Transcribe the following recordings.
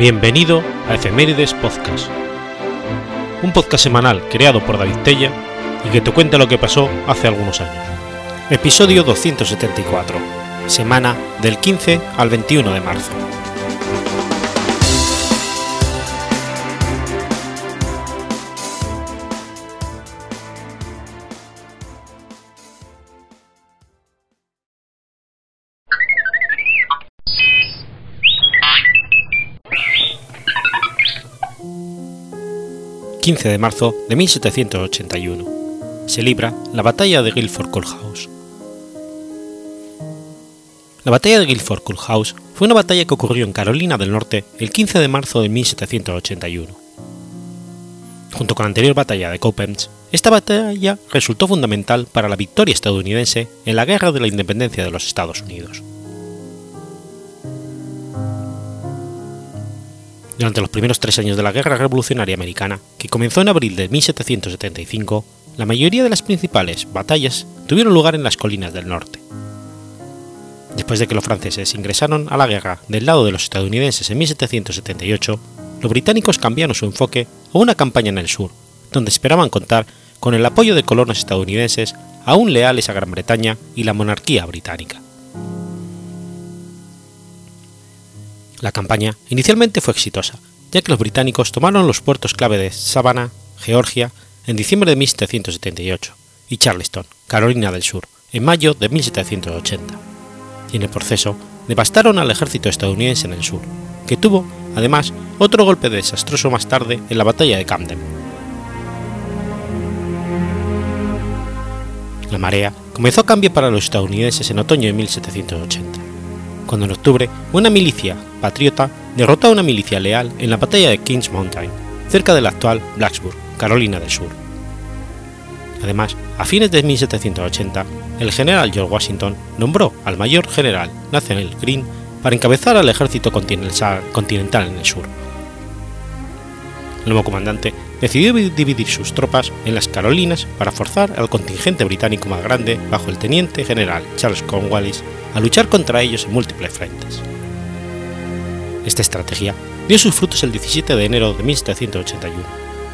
Bienvenido a Efemérides Podcast, un podcast semanal creado por David Tella y que te cuenta lo que pasó hace algunos años. Episodio 274, semana del 15 al 21 de marzo. 15 de marzo de 1781. Se libra la batalla de Guilford Courthouse. La batalla de Guilford Courthouse fue una batalla que ocurrió en Carolina del Norte el 15 de marzo de 1781. Junto con la anterior batalla de Cowpens, esta batalla resultó fundamental para la victoria estadounidense en la Guerra de la Independencia de los Estados Unidos. Durante los primeros tres años de la Guerra Revolucionaria Americana, que comenzó en abril de 1775, la mayoría de las principales batallas tuvieron lugar en las colinas del norte. Después de que los franceses ingresaron a la guerra del lado de los estadounidenses en 1778, los británicos cambiaron su enfoque a una campaña en el sur, donde esperaban contar con el apoyo de colonos estadounidenses aún leales a Gran Bretaña y la monarquía británica. La campaña inicialmente fue exitosa, ya que los británicos tomaron los puertos clave de Savannah, Georgia, en diciembre de 1778, y Charleston, Carolina del Sur, en mayo de 1780, y en el proceso devastaron al ejército estadounidense en el sur, que tuvo, además, otro golpe desastroso más tarde en la batalla de Camden. La marea comenzó a cambiar para los estadounidenses en otoño de 1780 cuando en octubre una milicia patriota derrotó a una milicia leal en la batalla de Kings Mountain, cerca de la actual Blacksburg, Carolina del Sur. Además, a fines de 1780, el general George Washington nombró al mayor general Nathaniel Greene para encabezar al ejército continental en el sur. El nuevo comandante decidió dividir sus tropas en las Carolinas para forzar al contingente británico más grande bajo el teniente general Charles Cornwallis a luchar contra ellos en múltiples frentes. Esta estrategia dio sus frutos el 17 de enero de 1781,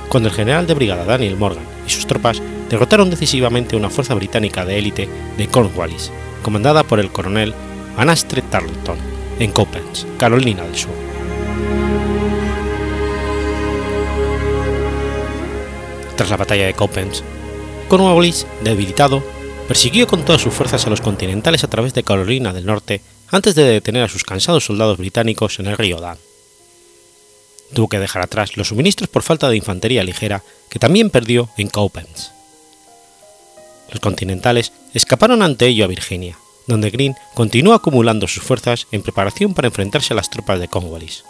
cuando el general de brigada Daniel Morgan y sus tropas derrotaron decisivamente una fuerza británica de élite de Cornwallis, comandada por el coronel Anastre Tarleton, en Copens, Carolina del Sur. Tras la batalla de Copens, Cornwallis, debilitado, persiguió con todas sus fuerzas a los continentales a través de Carolina del Norte antes de detener a sus cansados soldados británicos en el río Dan. Tuvo que dejar atrás los suministros por falta de infantería ligera que también perdió en Cowpens. Los continentales escaparon ante ello a Virginia, donde Greene continuó acumulando sus fuerzas en preparación para enfrentarse a las tropas de Cornwallis.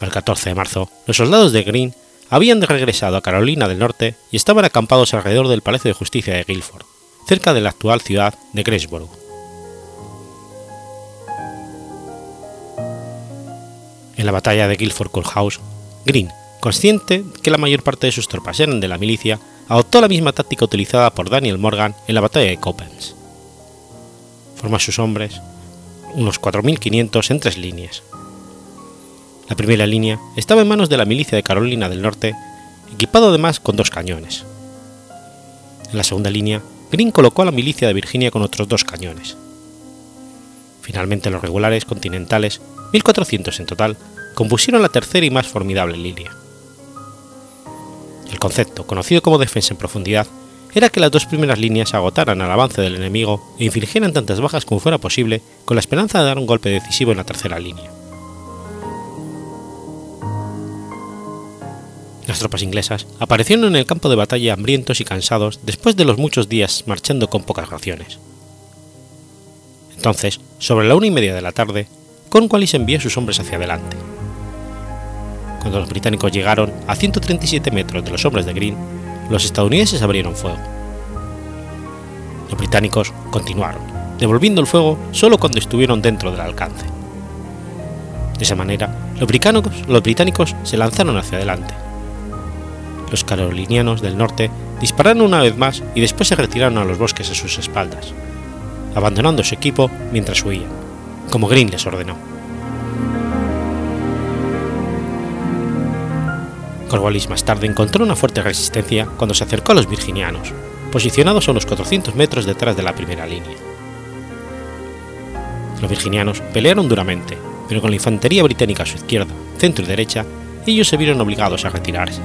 El 14 de marzo, los soldados de Greene habían regresado a Carolina del Norte y estaban acampados alrededor del Palacio de Justicia de Guilford, cerca de la actual ciudad de Greensboro. En la batalla de Guilford Courthouse, Greene, consciente que la mayor parte de sus tropas eran de la milicia, adoptó la misma táctica utilizada por Daniel Morgan en la batalla de Copens. Formó a sus hombres, unos 4.500 en tres líneas, la primera línea estaba en manos de la milicia de Carolina del Norte, equipado además con dos cañones. En la segunda línea, Green colocó a la milicia de Virginia con otros dos cañones. Finalmente los regulares continentales, 1.400 en total, compusieron la tercera y más formidable línea. El concepto, conocido como defensa en profundidad, era que las dos primeras líneas agotaran al avance del enemigo e infligieran tantas bajas como fuera posible con la esperanza de dar un golpe decisivo en la tercera línea. Las tropas inglesas aparecieron en el campo de batalla hambrientos y cansados después de los muchos días marchando con pocas raciones. Entonces, sobre la una y media de la tarde, Cornwallis envió a sus hombres hacia adelante. Cuando los británicos llegaron a 137 metros de los hombres de Green, los estadounidenses abrieron fuego. Los británicos continuaron, devolviendo el fuego solo cuando estuvieron dentro del alcance. De esa manera, los británicos, los británicos se lanzaron hacia adelante, los carolinianos del norte dispararon una vez más y después se retiraron a los bosques a sus espaldas, abandonando su equipo mientras huían, como Green les ordenó. Corvallis más tarde encontró una fuerte resistencia cuando se acercó a los virginianos, posicionados a unos 400 metros detrás de la primera línea. Los virginianos pelearon duramente, pero con la infantería británica a su izquierda, centro y derecha, ellos se vieron obligados a retirarse.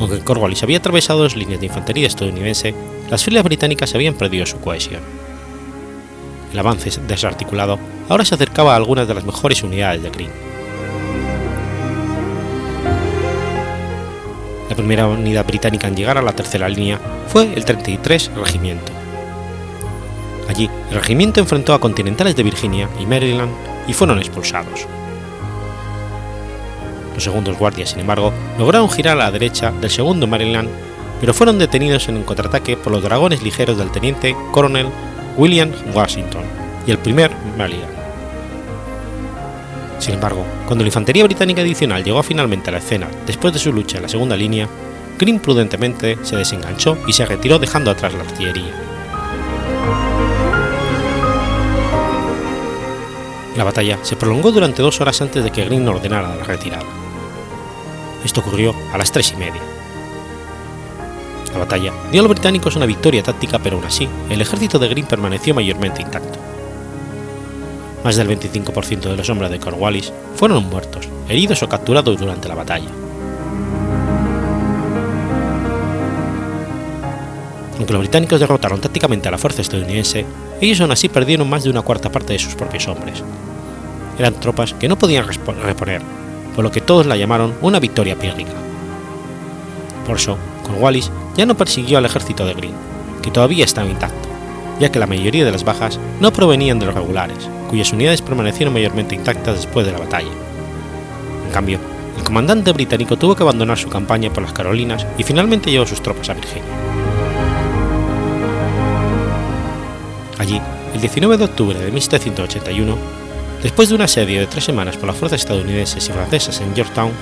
Aunque Cornwallis había atravesado las líneas de infantería estadounidense, las filas británicas habían perdido su cohesión. El avance desarticulado ahora se acercaba a algunas de las mejores unidades de Greene La primera unidad británica en llegar a la tercera línea fue el 33 Regimiento. Allí, el regimiento enfrentó a continentales de Virginia y Maryland y fueron expulsados. Los segundos guardias, sin embargo, lograron girar a la derecha del segundo Maryland, pero fueron detenidos en un contraataque por los dragones ligeros del teniente coronel William Washington y el primer Maryland. Sin embargo, cuando la infantería británica adicional llegó finalmente a la escena después de su lucha en la segunda línea, Green prudentemente se desenganchó y se retiró dejando atrás la artillería. La batalla se prolongó durante dos horas antes de que Green ordenara la retirada. Esto ocurrió a las tres y media. La batalla dio a los británicos una victoria táctica, pero aún así, el ejército de Green permaneció mayormente intacto. Más del 25% de los hombres de Cornwallis fueron muertos, heridos o capturados durante la batalla. Aunque los británicos derrotaron tácticamente a la fuerza estadounidense, ellos aún así perdieron más de una cuarta parte de sus propios hombres. Eran tropas que no podían reponer, por lo que todos la llamaron una victoria pírrica. Por eso, Cornwallis ya no persiguió al ejército de Greene, que todavía estaba intacto, ya que la mayoría de las bajas no provenían de los regulares, cuyas unidades permanecieron mayormente intactas después de la batalla. En cambio, el comandante británico tuvo que abandonar su campaña por las Carolinas y finalmente llevó sus tropas a Virginia. Allí, el 19 de octubre de 1781, después de un asedio de tres semanas por las fuerzas estadounidenses y francesas en Yorktown,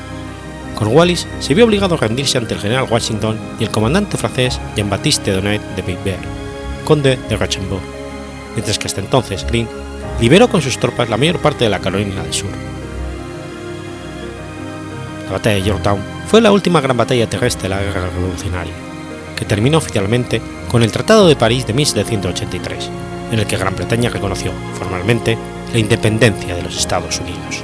Cornwallis se vio obligado a rendirse ante el general Washington y el comandante francés Jean-Baptiste Donnet de Picbert, conde de Rochambeau, mientras que hasta entonces Green liberó con sus tropas la mayor parte de la Carolina del Sur. La batalla de Yorktown fue la última gran batalla terrestre de la Guerra Revolucionaria, que terminó oficialmente con el Tratado de París de 1783, en el que Gran Bretaña reconoció formalmente la independencia de los Estados Unidos.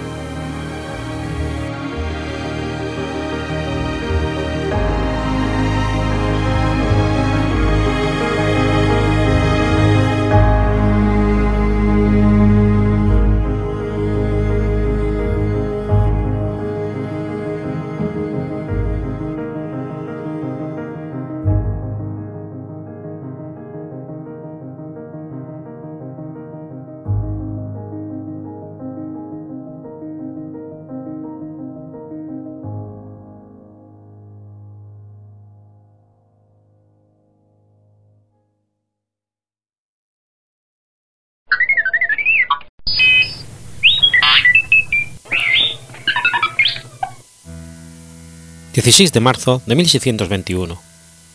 16 de marzo de 1621.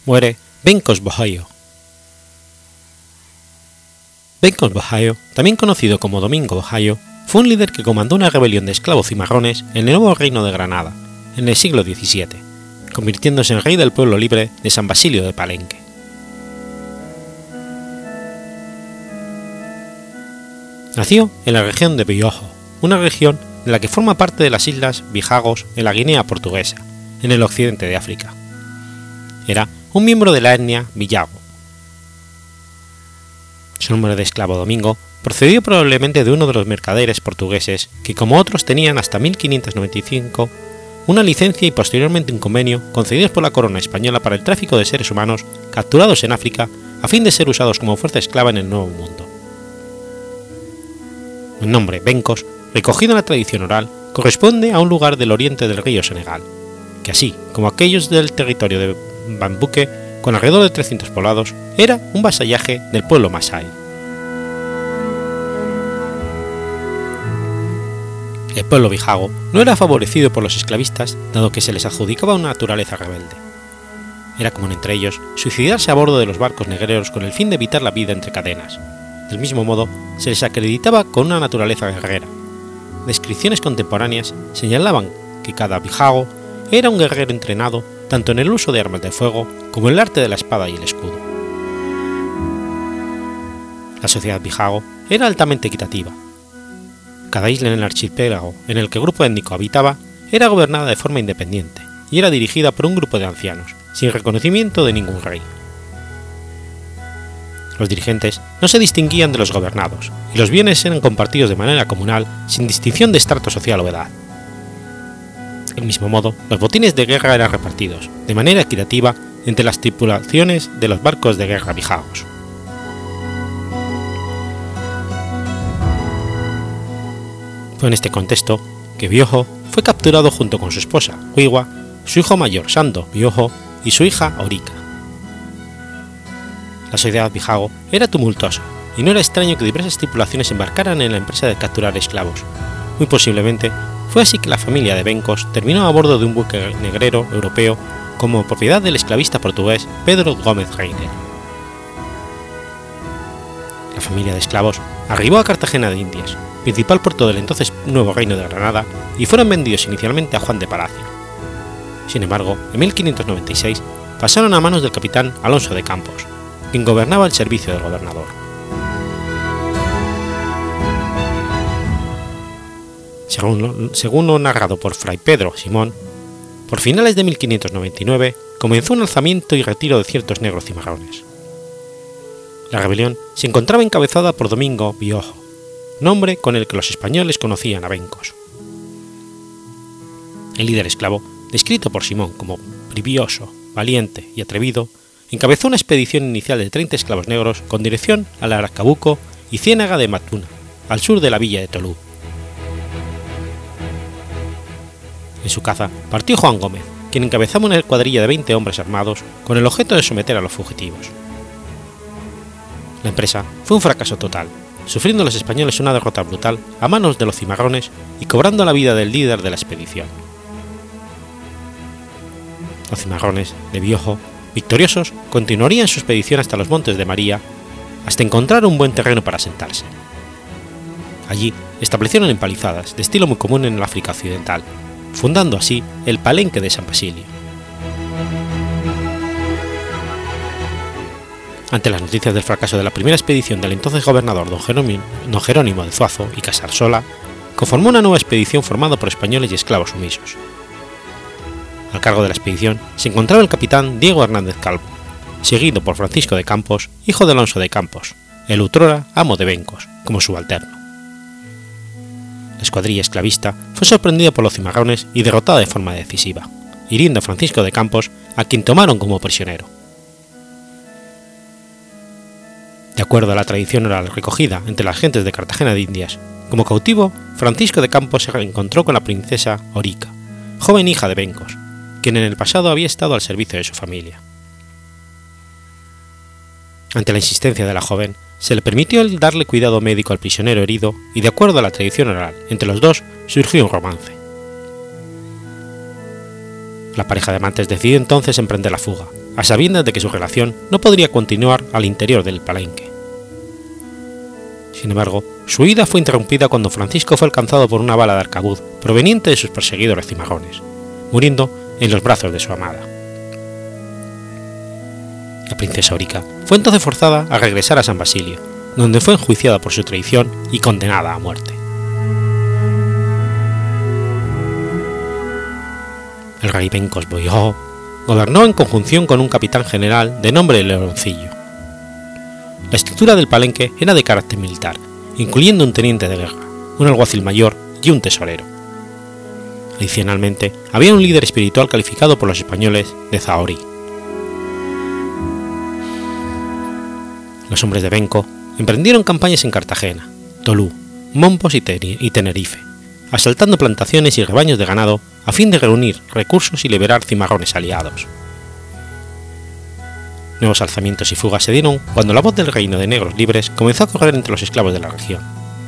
Muere Benkos Bohaio. Benkos Bohaio, también conocido como Domingo Bohaio, fue un líder que comandó una rebelión de esclavos cimarrones en el nuevo reino de Granada, en el siglo XVII, convirtiéndose en rey del pueblo libre de San Basilio de Palenque. Nació en la región de Biojo, una región en la que forma parte de las islas Bijagos en la Guinea portuguesa, en el occidente de África. Era un miembro de la etnia Villago. Su nombre de esclavo Domingo procedió probablemente de uno de los mercaderes portugueses que, como otros, tenían hasta 1595 una licencia y posteriormente un convenio concedidos por la corona española para el tráfico de seres humanos capturados en África a fin de ser usados como fuerza esclava en el Nuevo Mundo. El nombre Bencos, recogido en la tradición oral, corresponde a un lugar del oriente del río Senegal, que así como aquellos del territorio de Bambuque, con alrededor de 300 poblados, era un vasallaje del pueblo Masai. El pueblo Bijago no era favorecido por los esclavistas, dado que se les adjudicaba una naturaleza rebelde. Era común entre ellos suicidarse a bordo de los barcos negreros con el fin de evitar la vida entre cadenas. Del mismo modo, se les acreditaba con una naturaleza guerrera. Descripciones contemporáneas señalaban que cada Bijago era un guerrero entrenado tanto en el uso de armas de fuego como en el arte de la espada y el escudo. La sociedad Bijago era altamente equitativa. Cada isla en el archipiélago en el que el grupo étnico habitaba era gobernada de forma independiente y era dirigida por un grupo de ancianos, sin reconocimiento de ningún rey. Los dirigentes no se distinguían de los gobernados, y los bienes eran compartidos de manera comunal sin distinción de estrato social o edad. Del mismo modo, los botines de guerra eran repartidos, de manera equitativa, entre las tripulaciones de los barcos de guerra bijagos. Fue en este contexto que Biojo fue capturado junto con su esposa, Huiwa, su hijo mayor, Sando Biojo, y su hija, Orika. La sociedad Bijago era tumultuosa, y no era extraño que diversas tripulaciones embarcaran en la empresa de capturar esclavos. Muy posiblemente fue así que la familia de Bencos terminó a bordo de un buque negrero europeo como propiedad del esclavista portugués Pedro Gómez Reiner. La familia de esclavos arribó a Cartagena de Indias, principal puerto del entonces nuevo reino de Granada, y fueron vendidos inicialmente a Juan de Palacio. Sin embargo, en 1596 pasaron a manos del capitán Alonso de Campos, quien gobernaba el servicio del gobernador. Según lo, narrado por Fray Pedro Simón, por finales de 1599 comenzó un alzamiento y retiro de ciertos negros cimarrones. La rebelión se encontraba encabezada por Domingo Biojo, nombre con el que los españoles conocían a Bencos. El líder esclavo, descrito por Simón como brivioso, valiente y atrevido, encabezó una expedición inicial de 30 esclavos negros con dirección al Aracabuco y Ciénaga de Matuna, al sur de la villa de Tolú. En su caza partió Juan Gómez, quien encabezaba una cuadrilla de 20 hombres armados con el objeto de someter a los fugitivos. La empresa fue un fracaso total, sufriendo los españoles una derrota brutal a manos de los cimarrones y cobrando la vida del líder de la expedición. Los cimarrones, de Biojo, victoriosos, continuarían su expedición hasta los montes de María, hasta encontrar un buen terreno para sentarse. Allí establecieron empalizadas, de estilo muy común en el África Occidental, fundando así el Palenque de San Basilio. Ante las noticias del fracaso de la primera expedición del entonces gobernador don Jerónimo, de Zuazo y Casarsola, conformó una nueva expedición formada por españoles y esclavos sumisos. Al cargo de la expedición se encontraba el capitán Diego Hernández Calvo, seguido por Francisco de Campos, hijo de Alonso de Campos, el utrora amo de Bencos, como subalterno. La escuadrilla esclavista fue sorprendida por los cimarrones y derrotada de forma decisiva, hiriendo a Francisco de Campos, a quien tomaron como prisionero. De acuerdo a la tradición oral recogida entre las gentes de Cartagena de Indias, como cautivo, Francisco de Campos se reencontró con la princesa Orica, joven hija de Bencos, quien en el pasado había estado al servicio de su familia. Ante la insistencia de la joven, se le permitió darle cuidado médico al prisionero herido y de acuerdo a la tradición oral entre los dos surgió un romance. La pareja de amantes decidió entonces emprender la fuga, a sabiendas de que su relación no podría continuar al interior del palenque. Sin embargo, su huida fue interrumpida cuando Francisco fue alcanzado por una bala de arcabuz proveniente de sus perseguidores cimarrones, muriendo en los brazos de su amada. La princesa Orica fue entonces forzada a regresar a San Basilio, donde fue enjuiciada por su traición y condenada a muerte. El rey Bencos Boyó gobernó en conjunción con un capitán general de nombre Leoncillo. La estructura del palenque era de carácter militar, incluyendo un teniente de guerra, un alguacil mayor y un tesorero. Adicionalmente, había un líder espiritual calificado por los españoles de Zahorí. Los hombres de Benco emprendieron campañas en Cartagena, Tolú, Mompos y Tenerife, asaltando plantaciones y rebaños de ganado a fin de reunir recursos y liberar cimarrones aliados. Nuevos alzamientos y fugas se dieron cuando la voz del reino de negros libres comenzó a correr entre los esclavos de la región,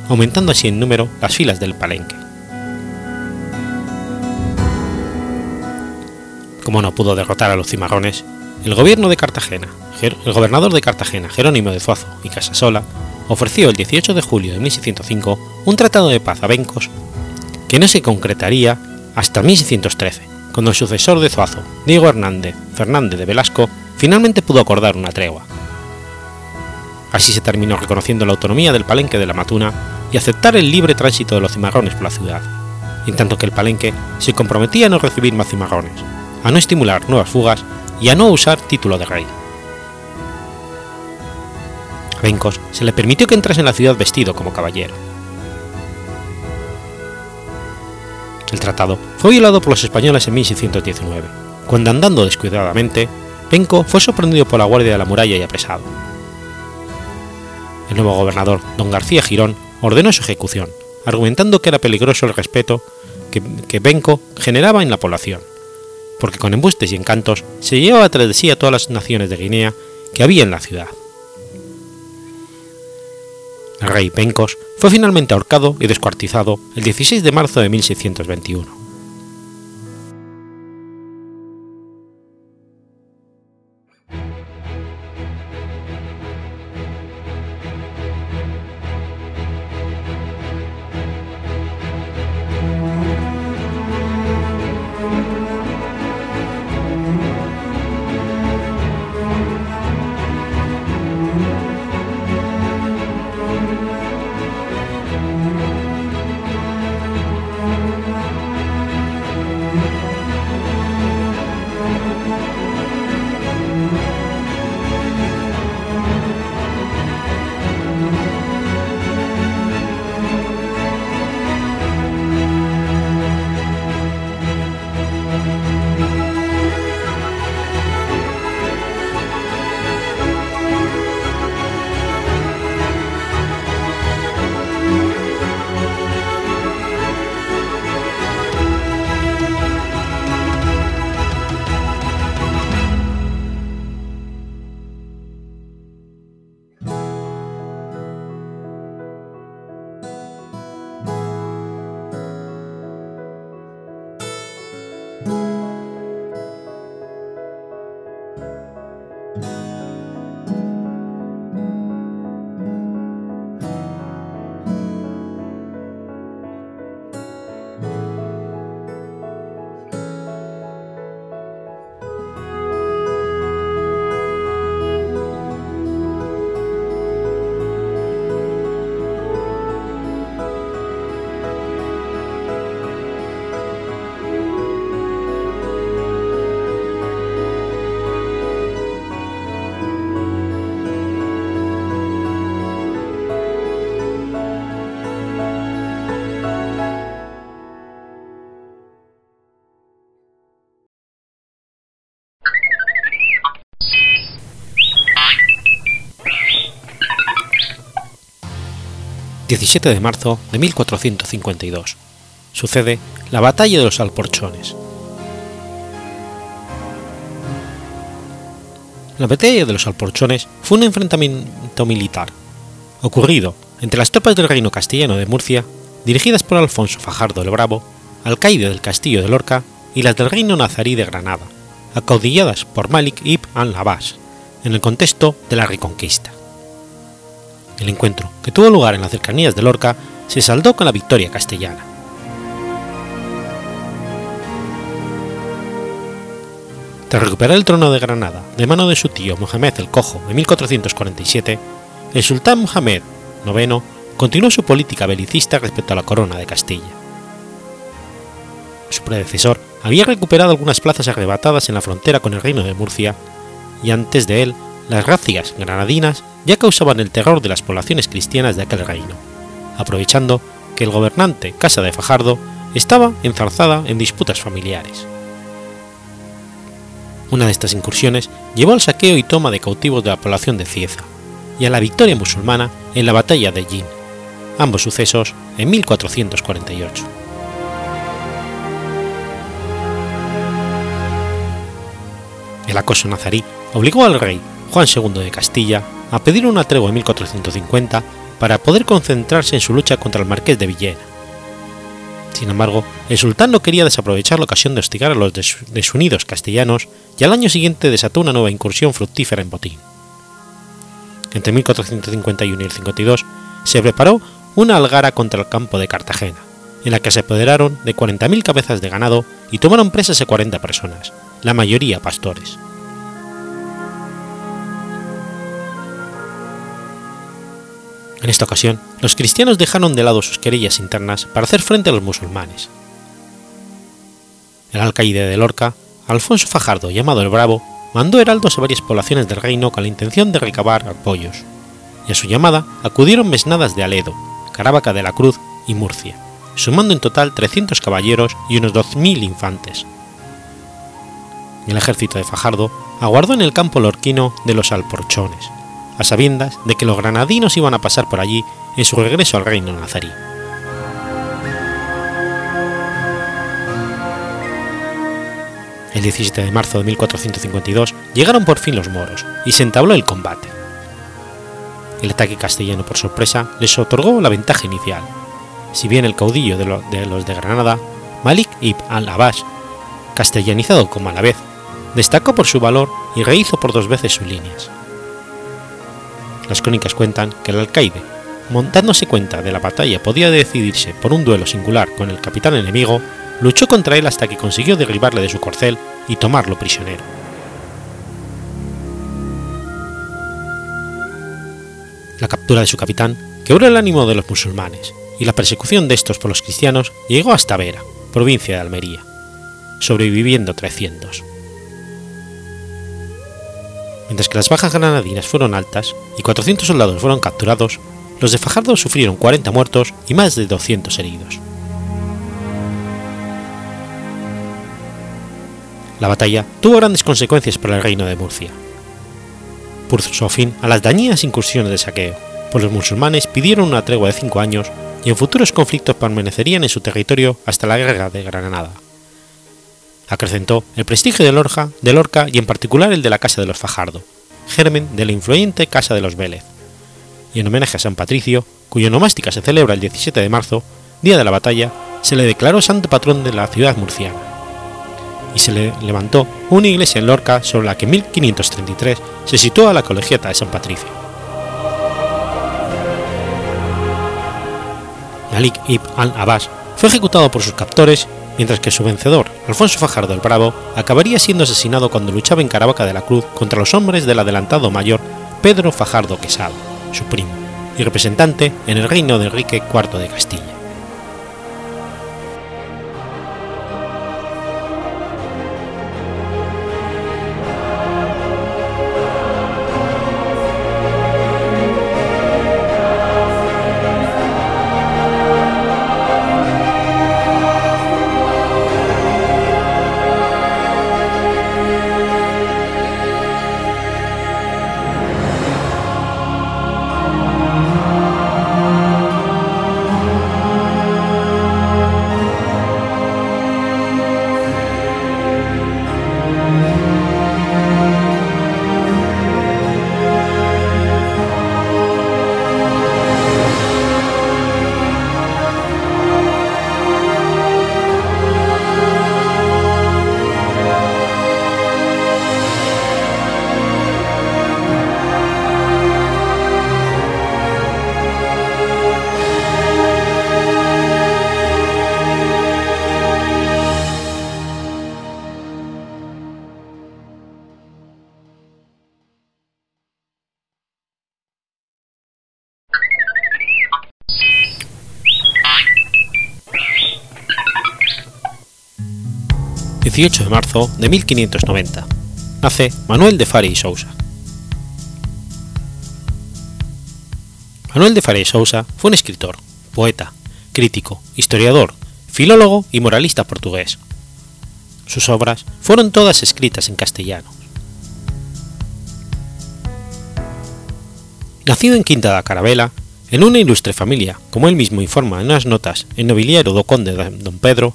aumentando así en número las filas del palenque. Como no pudo derrotar a los cimarrones, el gobierno de Cartagena, el gobernador de Cartagena, Jerónimo de Zuazo y Casasola, ofreció el 18 de julio de 1605 un tratado de paz a Bencos que no se concretaría hasta 1613, cuando el sucesor de Zuazo, Diego Hernández Fernández de Velasco, finalmente pudo acordar una tregua. Así se terminó reconociendo la autonomía del palenque de la Matuna y aceptar el libre tránsito de los cimarrones por la ciudad, en tanto que el palenque se comprometía a no recibir más cimarrones, a no estimular nuevas fugas y a no usar título de rey. A se le permitió que entrase en la ciudad vestido como caballero. El tratado fue violado por los españoles en 1619, cuando andando descuidadamente, Penco fue sorprendido por la guardia de la muralla y apresado. El nuevo gobernador, don García Girón, ordenó su ejecución, argumentando que era peligroso el respeto que, que Benco generaba en la población, porque con embustes y encantos se llevaba tras de sí a todas las naciones de Guinea que había en la ciudad. El rey Bencos fue finalmente ahorcado y descuartizado el 16 de marzo de 1621. 17 de marzo de 1452. Sucede la Batalla de los Alporchones. La Batalla de los Alporchones fue un enfrentamiento militar, ocurrido entre las tropas del reino castellano de Murcia, dirigidas por Alfonso Fajardo el Bravo, alcaide del castillo de Lorca, y las del reino nazarí de Granada, acaudilladas por Malik ibn al-Abbas, en el contexto de la Reconquista. El encuentro, que tuvo lugar en las cercanías de Lorca, se saldó con la victoria castellana. Tras recuperar el trono de Granada de mano de su tío Mohamed el Cojo en 1447, el sultán Mohamed IX continuó su política belicista respecto a la corona de Castilla. Su predecesor había recuperado algunas plazas arrebatadas en la frontera con el reino de Murcia, y antes de él las racias granadinas ya causaban el terror de las poblaciones cristianas de aquel reino, aprovechando que el gobernante Casa de Fajardo estaba enzarzada en disputas familiares. Una de estas incursiones llevó al saqueo y toma de cautivos de la población de Cieza y a la victoria musulmana en la batalla de Jin, ambos sucesos en 1448. El acoso nazarí obligó al rey Juan II de Castilla a pedir una tregua en 1450 para poder concentrarse en su lucha contra el marqués de Villena. Sin embargo, el sultán no quería desaprovechar la ocasión de hostigar a los desunidos castellanos y al año siguiente desató una nueva incursión fructífera en Botín. Entre 1451 y el 52 se preparó una algara contra el campo de Cartagena, en la que se apoderaron de 40.000 cabezas de ganado y tomaron presas a 40 personas, la mayoría pastores. En esta ocasión, los cristianos dejaron de lado sus querellas internas para hacer frente a los musulmanes. El alcaide de Lorca, Alfonso Fajardo, llamado el Bravo, mandó heraldos a varias poblaciones del reino con la intención de recabar apoyos, y a su llamada acudieron mesnadas de Aledo, Caravaca de la Cruz y Murcia, sumando en total 300 caballeros y unos 2.000 infantes. El ejército de Fajardo aguardó en el campo lorquino de los Alporchones, a sabiendas de que los granadinos iban a pasar por allí en su regreso al reino nazarí. El 17 de marzo de 1452 llegaron por fin los moros y se entabló el combate. El ataque castellano por sorpresa les otorgó la ventaja inicial, si bien el caudillo de, los de Granada, Malik ibn al-Abbas, castellanizado como a la vez, destacó por su valor y rehizo por dos veces sus líneas. Las crónicas cuentan que el alcaide, montándose cuenta de la batalla podía decidirse por un duelo singular con el capitán enemigo, luchó contra él hasta que consiguió derribarle de su corcel y tomarlo prisionero. La captura de su capitán quebró el ánimo de los musulmanes y la persecución de estos por los cristianos llegó hasta Vera, provincia de Almería, sobreviviendo 300. Mientras que las bajas granadinas fueron altas y 400 soldados fueron capturados, los de Fajardo sufrieron 40 muertos y más de 200 heridos. La batalla tuvo grandes consecuencias para el reino de Murcia. Puso fin a las dañinas incursiones de saqueo, pues los musulmanes pidieron una tregua de cinco años y en futuros conflictos permanecerían en su territorio hasta la guerra de Granada. Acrecentó el prestigio de Lorca, de Lorca y en particular el de la Casa de los Fajardo, germen de la influyente Casa de los Vélez, y en homenaje a San Patricio, cuya nomástica se celebra el 17 de marzo, día de la batalla, se le declaró santo patrón de la ciudad murciana y se le levantó una iglesia en Lorca sobre la que en 1533 se sitúa la colegiata de San Patricio. Malik ibn al-Abbas fue ejecutado por sus captores, mientras que su vencedor, Alfonso Fajardo el Bravo, acabaría siendo asesinado cuando luchaba en Caravaca de la Cruz contra los hombres del adelantado mayor Pedro Fajardo Quesada, su primo, y representante en el reino de Enrique IV de Castilla. 18 de marzo de 1590. Nace Manuel de Fare y Sousa. Manuel de Fare y Sousa fue un escritor, poeta, crítico, historiador, filólogo y moralista portugués. Sus obras fueron todas escritas en castellano. Nacido en Quinta da Carabela, en una ilustre familia, como él mismo informa en unas notas en nobiliario do conde de Don Pedro,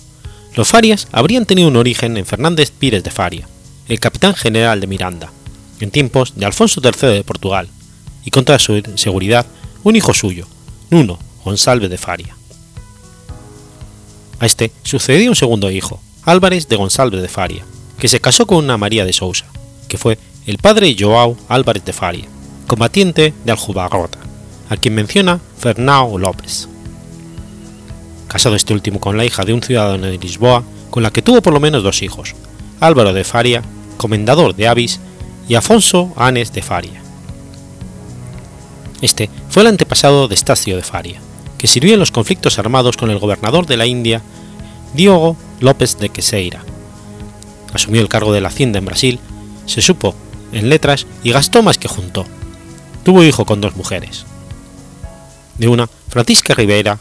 los Farias habrían tenido un origen en Fernández Pires de Faria, el capitán general de Miranda, en tiempos de Alfonso III de Portugal, y contra su seguridad un hijo suyo, Nuno González de Faria. A este sucedió un segundo hijo, Álvarez de González de Faria, que se casó con una María de Sousa, que fue el padre Joao Álvarez de Faria, combatiente de Aljubarrota, a quien menciona Fernão López. Casado este último con la hija de un ciudadano de Lisboa, con la que tuvo por lo menos dos hijos, Álvaro de Faria, comendador de Avis, y Afonso Anes de Faria. Este fue el antepasado de Estacio de Faria, que sirvió en los conflictos armados con el gobernador de la India, Diogo López de Queseira. Asumió el cargo de la hacienda en Brasil, se supo en letras y gastó más que juntó. Tuvo hijo con dos mujeres. De una, Francisca Rivera,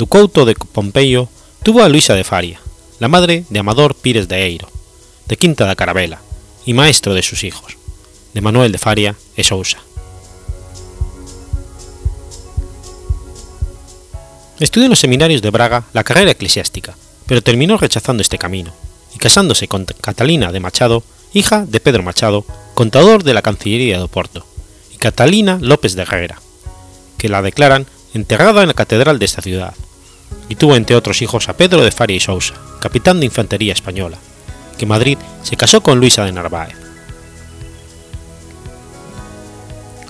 Ducouto de Pompeyo, tuvo a Luisa de Faria, la madre de Amador Pires de Eiro, de Quinta da Carabela, y maestro de sus hijos, de Manuel de Faria e Sousa. Estudió en los seminarios de Braga la carrera eclesiástica, pero terminó rechazando este camino, y casándose con Catalina de Machado, hija de Pedro Machado, contador de la Cancillería de Oporto, y Catalina López de Herrera, que la declaran enterrada en la catedral de esta ciudad, y tuvo entre otros hijos a Pedro de Faria y Sousa, capitán de infantería española, que en Madrid se casó con Luisa de Narváez.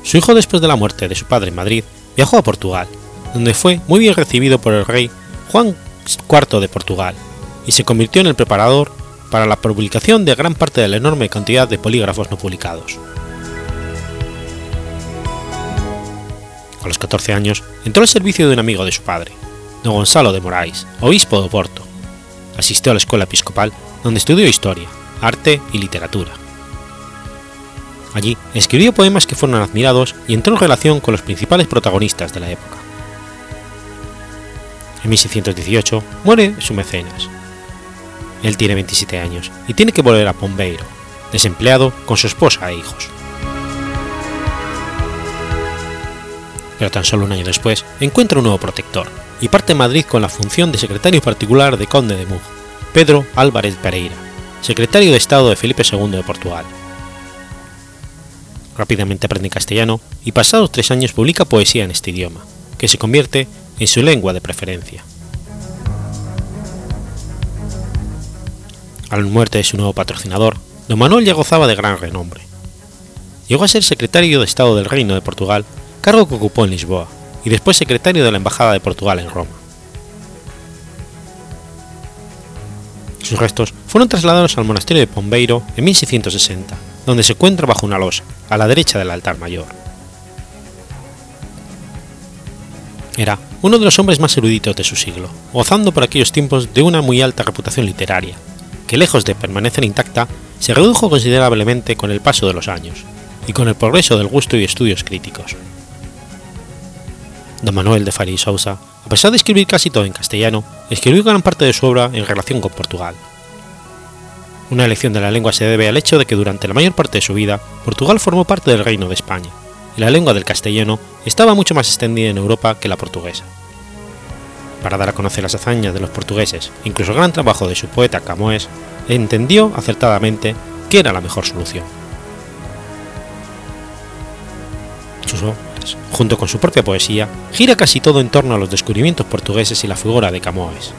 Su hijo después de la muerte de su padre en Madrid viajó a Portugal, donde fue muy bien recibido por el rey Juan IV de Portugal, y se convirtió en el preparador para la publicación de gran parte de la enorme cantidad de polígrafos no publicados. A los 14 años entró al servicio de un amigo de su padre, don Gonzalo de Moraes, obispo de Oporto. Asistió a la escuela episcopal, donde estudió historia, arte y literatura. Allí escribió poemas que fueron admirados y entró en relación con los principales protagonistas de la época. En 1618 muere su mecenas. Él tiene 27 años y tiene que volver a Pombeiro, desempleado con su esposa e hijos. Pero tan solo un año después encuentra un nuevo protector y parte a Madrid con la función de secretario particular de Conde de Mug, Pedro Álvarez Pereira, secretario de Estado de Felipe II de Portugal. Rápidamente aprende castellano y pasados tres años publica poesía en este idioma, que se convierte en su lengua de preferencia. A la muerte de su nuevo patrocinador, don Manuel ya gozaba de gran renombre. Llegó a ser secretario de Estado del Reino de Portugal, cargo que ocupó en Lisboa, y después secretario de la Embajada de Portugal en Roma. Sus restos fueron trasladados al monasterio de Pombeiro en 1660, donde se encuentra bajo una losa, a la derecha del altar mayor. Era uno de los hombres más eruditos de su siglo, gozando por aquellos tiempos de una muy alta reputación literaria, que lejos de permanecer intacta, se redujo considerablemente con el paso de los años, y con el progreso del gusto y estudios críticos. Don Manuel de Faria y Sousa, a pesar de escribir casi todo en castellano, escribió gran parte de su obra en relación con Portugal. Una elección de la lengua se debe al hecho de que durante la mayor parte de su vida, Portugal formó parte del Reino de España, y la lengua del castellano estaba mucho más extendida en Europa que la portuguesa. Para dar a conocer las hazañas de los portugueses, incluso el gran trabajo de su poeta Camões, entendió acertadamente que era la mejor solución. Junto con su propia poesía, gira casi todo en torno a los descubrimientos portugueses y la figura de Camões.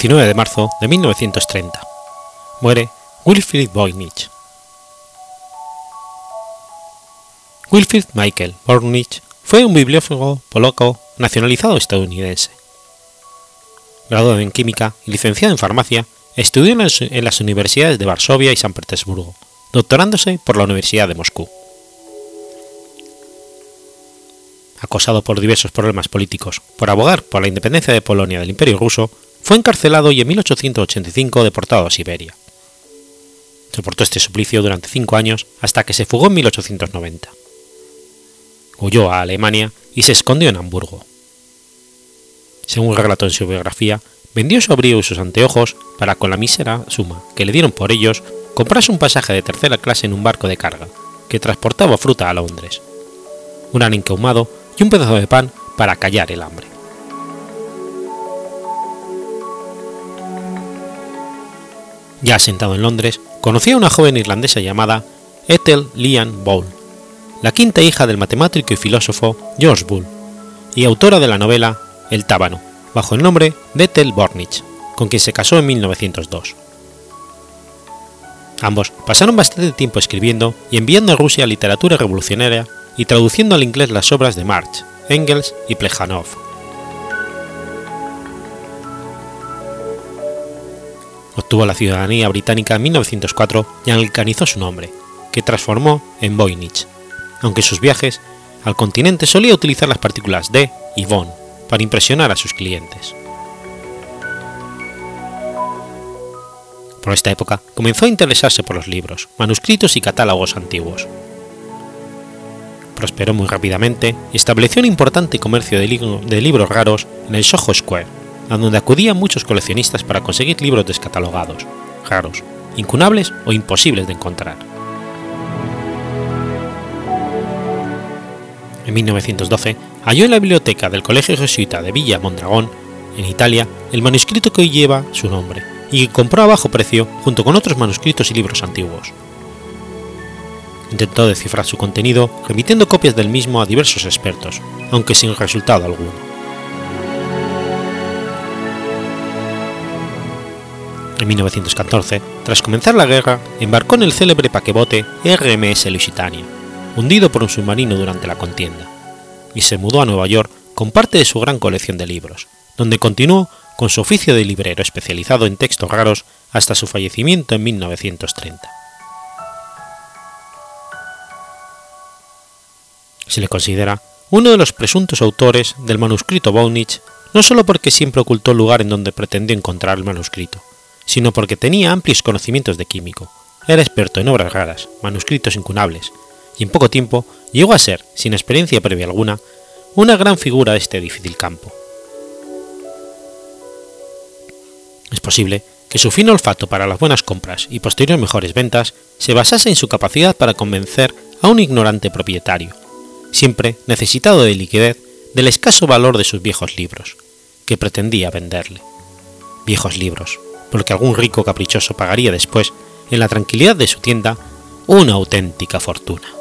19 de marzo de 1930. Muere Wilfried Voynich. Wilfried Michael Voynich fue un bibliófilo polaco nacionalizado estadounidense. Graduado en química y licenciado en farmacia, estudió en las universidades de Varsovia y San Petersburgo, doctorándose por la Universidad de Moscú. acosado por diversos problemas políticos por abogar por la independencia de Polonia del Imperio ruso, fue encarcelado y en 1885 deportado a Siberia. Soportó este suplicio durante cinco años hasta que se fugó en 1890. Huyó a Alemania y se escondió en Hamburgo. Según relató en su biografía, vendió su abrigo y sus anteojos para con la mísera suma que le dieron por ellos comprarse un pasaje de tercera clase en un barco de carga que transportaba fruta a Londres, un arenque ahumado y un pedazo de pan para callar el hambre. Ya asentado en Londres, conoció a una joven irlandesa llamada Ethel Leanne Ball, la quinta hija del matemático y filósofo George Bull, y autora de la novela El Tábano, bajo el nombre de Ethel Bornich, con quien se casó en 1902. Ambos pasaron bastante tiempo escribiendo y enviando a Rusia literatura revolucionaria y traduciendo al inglés las obras de Marx, Engels y Plejánov. Obtuvo la ciudadanía británica en 1904 y alcanizó su nombre, que transformó en Voynich, aunque en sus viajes al continente solía utilizar las partículas de y von para impresionar a sus clientes. Por esta época comenzó a interesarse por los libros, manuscritos y catálogos antiguos. Prosperó muy rápidamente y estableció un importante comercio de, de libros raros en el Soho Square, a donde acudían muchos coleccionistas para conseguir libros descatalogados, raros, incunables o imposibles de encontrar. En 1912 halló en la biblioteca del Colegio Jesuita de Villa Mondragón, en Italia, el manuscrito que hoy lleva su nombre y que compró a bajo precio junto con otros manuscritos y libros antiguos. Intentó descifrar su contenido remitiendo copias del mismo a diversos expertos, aunque sin resultado alguno. En 1914, tras comenzar la guerra, embarcó en el célebre paquebote RMS Lusitania, hundido por un submarino durante la contienda, y se mudó a Nueva York con parte de su gran colección de libros, donde continuó con su oficio de librero especializado en textos raros hasta su fallecimiento en 1930. Se le considera uno de los presuntos autores del manuscrito Voynich no solo porque siempre ocultó el lugar en donde pretendió encontrar el manuscrito, sino porque tenía amplios conocimientos de químico, era experto en obras raras, manuscritos incunables, y en poco tiempo llegó a ser, sin experiencia previa alguna, una gran figura de este difícil campo. Es posible que su fino olfato para las buenas compras y posteriores mejores ventas se basase en su capacidad para convencer a un ignorante propietario, siempre necesitado de liquidez, del escaso valor de sus viejos libros, que pretendía venderle. Viejos libros, por lo que algún rico caprichoso pagaría después, en la tranquilidad de su tienda, una auténtica fortuna.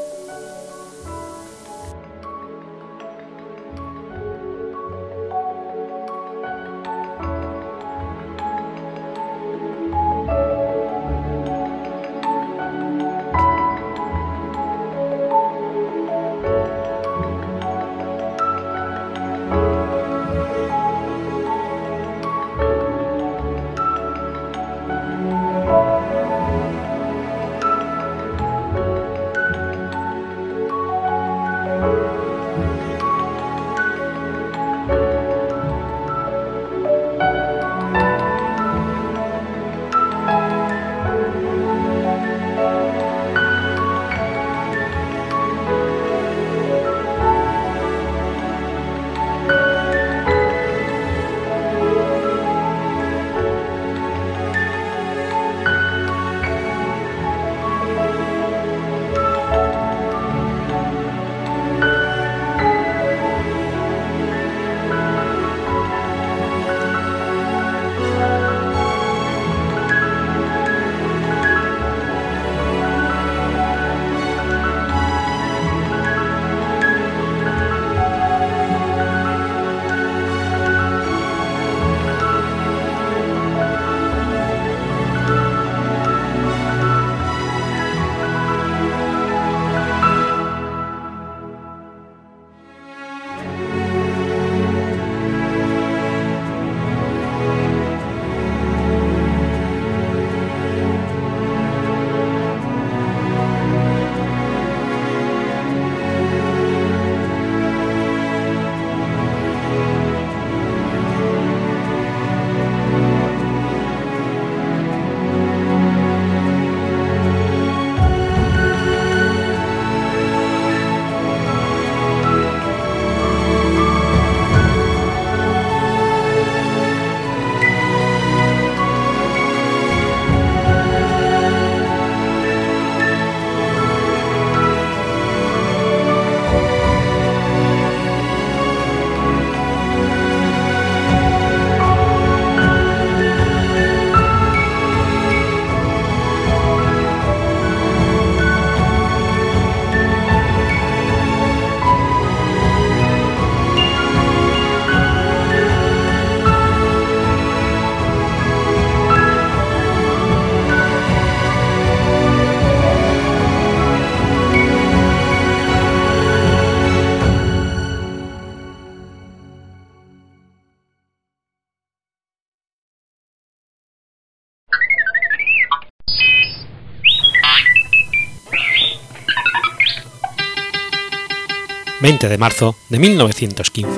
20 de marzo de 1915.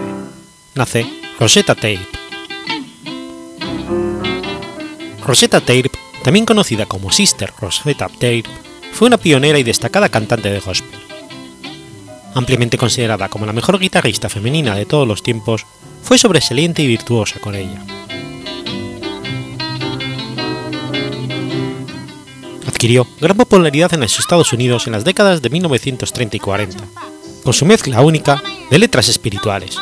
Nace Rosetta Tape. Rosetta Tape, también conocida como Sister Rosetta Tape, fue una pionera y destacada cantante de gospel. Ampliamente considerada como la mejor guitarrista femenina de todos los tiempos, fue sobresaliente y virtuosa con ella. Adquirió gran popularidad en los Estados Unidos en las décadas de 1930 y 40, con su mezcla única de letras espirituales.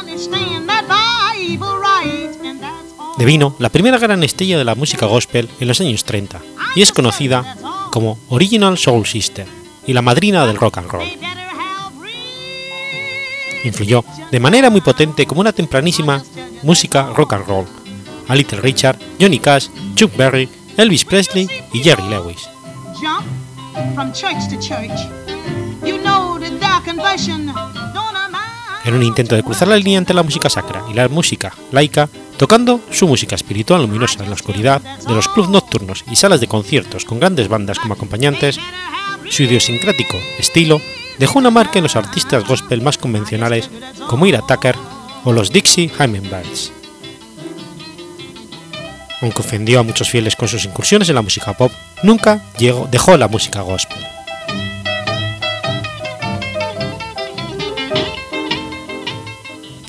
Devino la primera gran estrella de la música gospel en los años 30 y es conocida como Original Soul Sister y la madrina del rock and roll. Influyó de manera muy potente como una tempranísima música rock and roll a Little Richard, Johnny Cash, Chuck Berry, Elvis Presley y Jerry Lewis. En un intento de cruzar la línea entre la música sacra y la música laica, tocando su música espiritual luminosa en la oscuridad de los clubs nocturnos y salas de conciertos con grandes bandas como acompañantes, su idiosincrático estilo dejó una marca en los artistas gospel más convencionales como Ira Tucker o los Dixie Hummingbirds. Aunque ofendió a muchos fieles con sus incursiones en la música pop, nunca dejó la música gospel.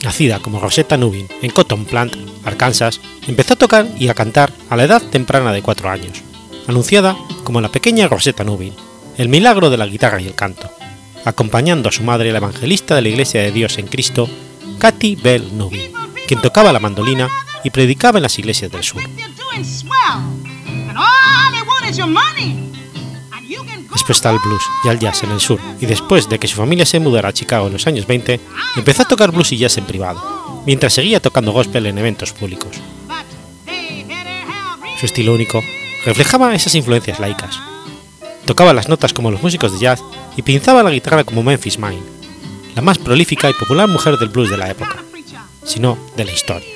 Nacida como Rosetta Nubin en Cotton Plant, Arkansas, empezó a tocar y a cantar a la edad temprana de 4 años, anunciada como la pequeña Rosetta Nubin, el milagro de la guitarra y el canto, acompañando a su madre, la evangelista de la Iglesia de Dios en Cristo, Katy Bell Nubin, quien tocaba la mandolina y predicaba en las iglesias del sur. Después está el blues y el jazz en el sur, y después de que su familia se mudara a Chicago en los años 20, empezó a tocar blues y jazz en privado, mientras seguía tocando gospel en eventos públicos. Su estilo único reflejaba esas influencias laicas. Tocaba las notas como los músicos de jazz y pinzaba la guitarra como Memphis Mine, la más prolífica y popular mujer del blues de la época, sino de la historia.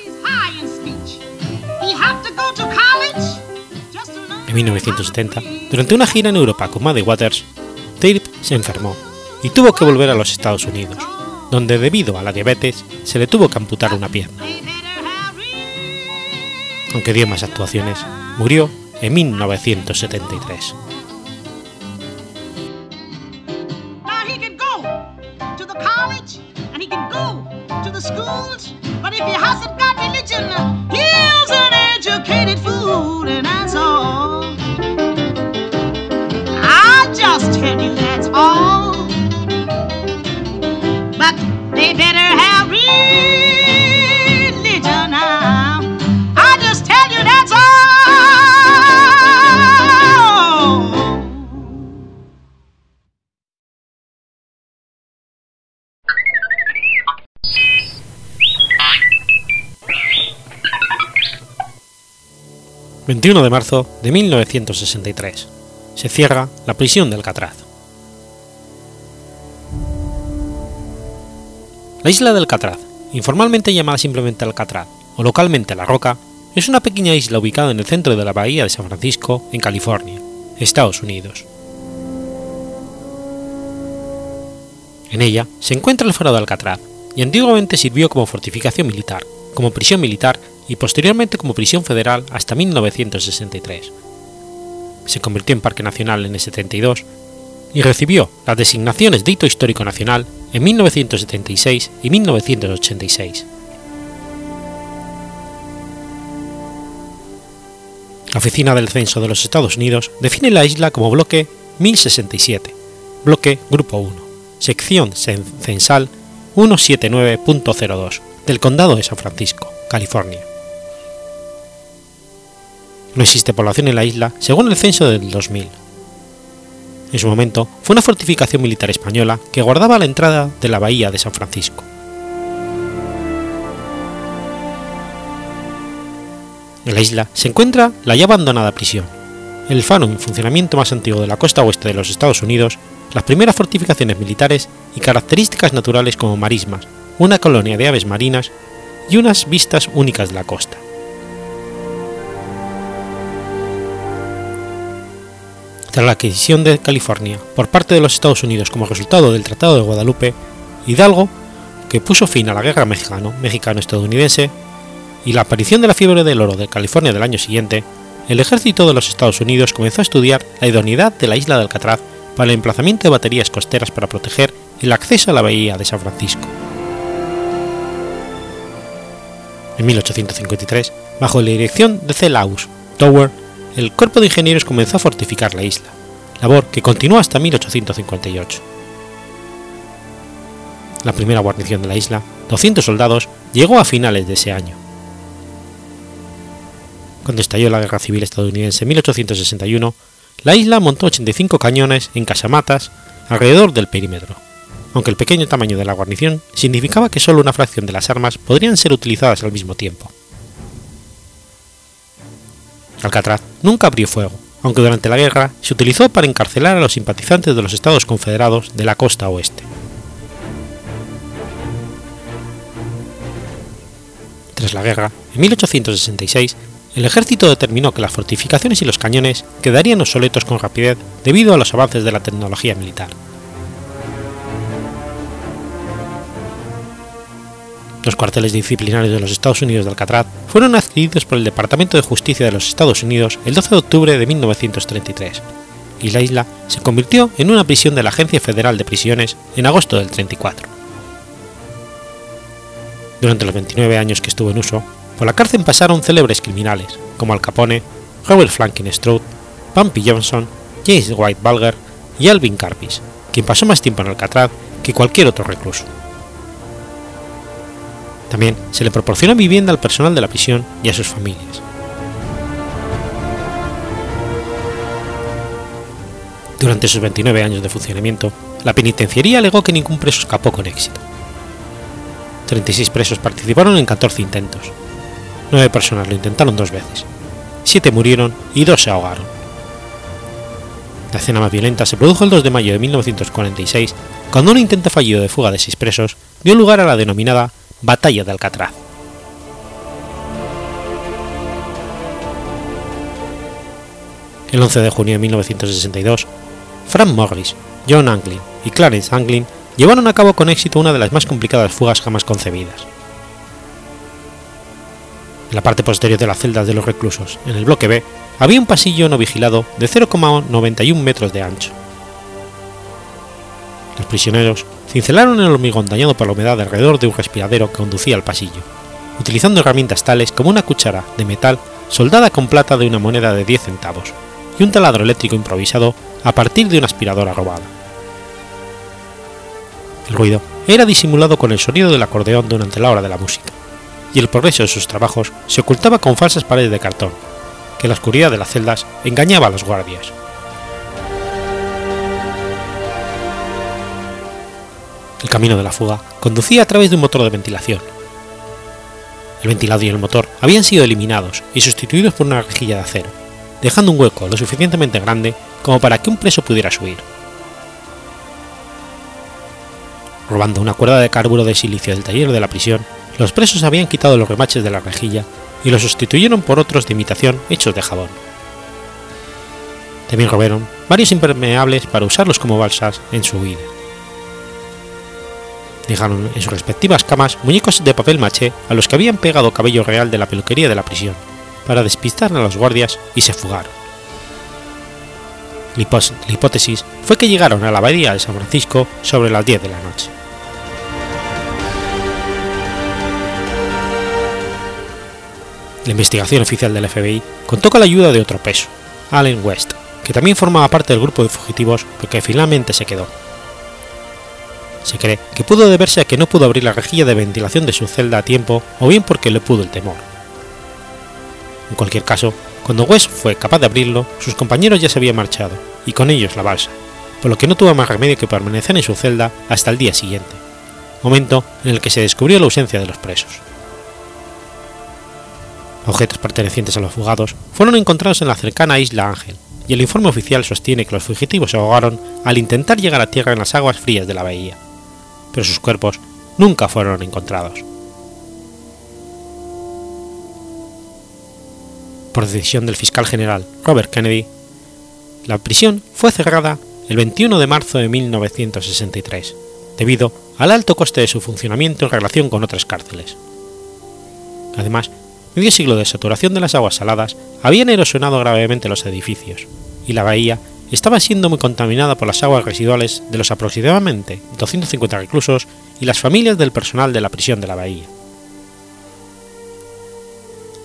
En 1970, durante una gira en Europa con Muddy Waters, Tape se enfermó y tuvo que volver a los Estados Unidos, donde debido a la diabetes se le tuvo que amputar una pierna. Aunque dio más actuaciones, murió en 1973. educated fool, and that's all. I just tell you that's all. But they better have religion now. I just tell you that's all. ...21 de marzo de 1963... ...se cierra la prisión de Alcatraz. La isla de Alcatraz, informalmente llamada simplemente Alcatraz o localmente La Roca, es una pequeña isla ubicada en el centro de la bahía de San Francisco, en California, Estados Unidos. En ella se encuentra el faro de Alcatraz y antiguamente sirvió como fortificación militar, como prisión militar y posteriormente como prisión federal hasta 1963. Se convirtió en parque nacional en el 72 y recibió las designaciones de hito histórico nacional en 1976 y 1986. La Oficina del Censo de los Estados Unidos define la isla como bloque 1067, bloque Grupo 1, sección censal 179.02 del Condado de San Francisco, California. No existe población en la isla según el censo del 2000 en su momento fue una fortificación militar española que guardaba la entrada de la bahía de San Francisco. En la isla se encuentra la ya abandonada prisión, el faro en funcionamiento más antiguo de la costa oeste de los Estados Unidos, las primeras fortificaciones militares y características naturales como marismas, una colonia de aves marinas y unas vistas únicas de la costa. Tras la adquisición de California por parte de los Estados Unidos como resultado del Tratado de Guadalupe, Hidalgo que puso fin a la guerra mexicano-estadounidense y la aparición de la fiebre del oro de California del año siguiente, el ejército de los Estados Unidos comenzó a estudiar la idoneidad de la isla de Alcatraz para el emplazamiento de baterías costeras para proteger el acceso a la bahía de San Francisco. En 1853, bajo la dirección de C. Tower, el cuerpo de ingenieros comenzó a fortificar la isla, labor que continuó hasta 1858. La primera guarnición de la isla, 200 soldados, llegó a finales de ese año. Cuando estalló la Guerra Civil estadounidense en 1861, la isla montó 85 cañones en casamatas alrededor del perímetro, aunque el pequeño tamaño de la guarnición significaba que solo una fracción de las armas podrían ser utilizadas al mismo tiempo. Alcatraz nunca abrió fuego, aunque durante la guerra se utilizó para encarcelar a los simpatizantes de los Estados Confederados de la costa oeste. Tras la guerra, en 1866, el ejército determinó que las fortificaciones y los cañones quedarían obsoletos con rapidez debido a los avances de la tecnología militar. Los cuarteles disciplinarios de los Estados Unidos de Alcatraz fueron adquiridos por el Departamento de Justicia de los Estados Unidos el 12 de octubre de 1933, y la isla se convirtió en una prisión de la Agencia Federal de Prisiones en agosto del 34. Durante los 29 años que estuvo en uso, por la cárcel pasaron célebres criminales como Al Capone, Robert Franklin Stroud, Bumpy Johnson, James White Bulger y Alvin Carpis, quien pasó más tiempo en Alcatraz que cualquier otro recluso. También se le proporcionó vivienda al personal de la prisión y a sus familias. Durante sus 29 años de funcionamiento, la penitenciaría alegó que ningún preso escapó con éxito. 36 presos participaron en 14 intentos. 9 personas lo intentaron dos veces. 7 murieron y 2 se ahogaron. La escena más violenta se produjo el 2 de mayo de 1946, cuando un intento fallido de fuga de 6 presos dio lugar a la denominada Batalla de Alcatraz. El 11 de junio de 1962, Frank Morris, John Anglin y Clarence Anglin llevaron a cabo con éxito una de las más complicadas fugas jamás concebidas. En la parte posterior de las celdas de los reclusos, en el bloque B, había un pasillo no vigilado de 0,91 metros de ancho. Los prisioneros cincelaron el hormigón dañado por la humedad alrededor de un respiradero que conducía al pasillo, utilizando herramientas tales como una cuchara de metal soldada con plata de una moneda de 10 centavos y un taladro eléctrico improvisado a partir de una aspiradora robada. El ruido era disimulado con el sonido del acordeón durante la hora de la música, y el progreso de sus trabajos se ocultaba con falsas paredes de cartón, que la oscuridad de las celdas engañaba a los guardias. El camino de la fuga conducía a través de un motor de ventilación. El ventilado y el motor habían sido eliminados y sustituidos por una rejilla de acero, dejando un hueco lo suficientemente grande como para que un preso pudiera subir. Robando una cuerda de carburo de silicio del taller de la prisión, los presos habían quitado los remaches de la rejilla y los sustituyeron por otros de imitación hechos de jabón. También robaron varios impermeables para usarlos como balsas en su huida dejaron en sus respectivas camas muñecos de papel maché a los que habían pegado cabello real de la peluquería de la prisión, para despistar a los guardias y se fugaron. La hipótesis fue que llegaron a la bahía de San Francisco sobre las 10 de la noche. La investigación oficial del FBI contó con la ayuda de otro peso, Allen West, que también formaba parte del grupo de fugitivos, pero que finalmente se quedó. Se cree que pudo deberse a que no pudo abrir la rejilla de ventilación de su celda a tiempo o bien porque le pudo el temor. En cualquier caso, cuando West fue capaz de abrirlo, sus compañeros ya se habían marchado, y con ellos la balsa, por lo que no tuvo más remedio que permanecer en su celda hasta el día siguiente, momento en el que se descubrió la ausencia de los presos. Objetos pertenecientes a los fugados fueron encontrados en la cercana isla Ángel, y el informe oficial sostiene que los fugitivos se ahogaron al intentar llegar a tierra en las aguas frías de la bahía pero sus cuerpos nunca fueron encontrados. Por decisión del fiscal general Robert Kennedy, la prisión fue cerrada el 21 de marzo de 1963, debido al alto coste de su funcionamiento en relación con otras cárceles. Además, medio siglo de saturación de las aguas saladas habían erosionado gravemente los edificios, y la bahía estaba siendo muy contaminada por las aguas residuales de los aproximadamente 250 reclusos y las familias del personal de la prisión de la bahía.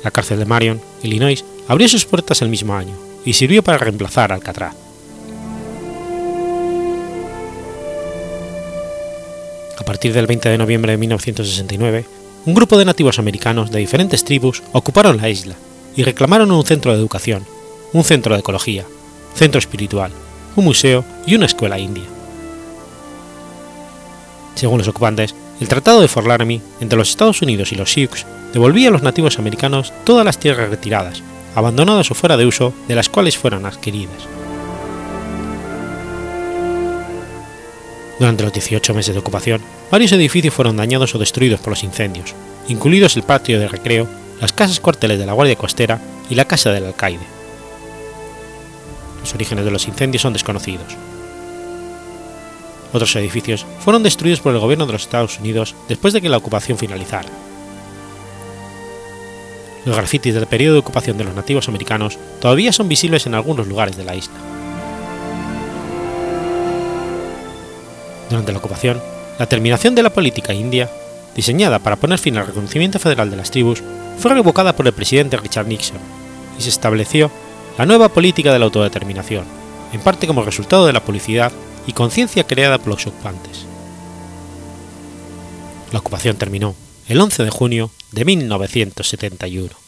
La cárcel de Marion, Illinois, abrió sus puertas el mismo año y sirvió para reemplazar Alcatraz. A partir del 20 de noviembre de 1969, un grupo de nativos americanos de diferentes tribus ocuparon la isla y reclamaron un centro de educación, un centro de ecología, centro espiritual, un museo y una escuela india. Según los ocupantes, el Tratado de Fort Laramie entre los Estados Unidos y los Sioux devolvía a los nativos americanos todas las tierras retiradas, abandonadas o fuera de uso, de las cuales fueran adquiridas. Durante los 18 meses de ocupación, varios edificios fueron dañados o destruidos por los incendios, incluidos el patio de recreo, las casas cuarteles de la Guardia Costera y la casa del alcaide. Los orígenes de los incendios son desconocidos. Otros edificios fueron destruidos por el gobierno de los Estados Unidos después de que la ocupación finalizara. Los grafitis del periodo de ocupación de los nativos americanos todavía son visibles en algunos lugares de la isla. Durante la ocupación, la terminación de la política india, diseñada para poner fin al reconocimiento federal de las tribus, fue revocada por el presidente Richard Nixon y se estableció la nueva política de la autodeterminación, en parte como resultado de la publicidad y conciencia creada por los ocupantes. La ocupación terminó el 11 de junio de 1971.